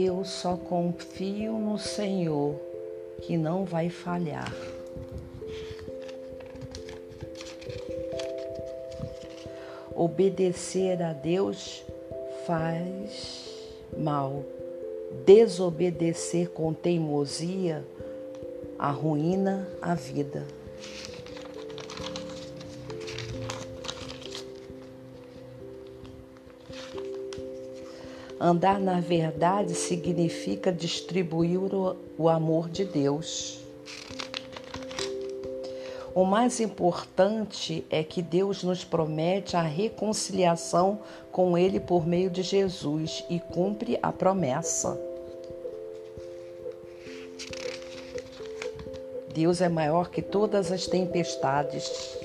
Eu só confio no Senhor que não vai falhar. Obedecer a Deus faz mal. Desobedecer com teimosia arruína a vida. Andar na verdade significa distribuir o amor de Deus. O mais importante é que Deus nos promete a reconciliação com Ele por meio de Jesus e cumpre a promessa. Deus é maior que todas as tempestades.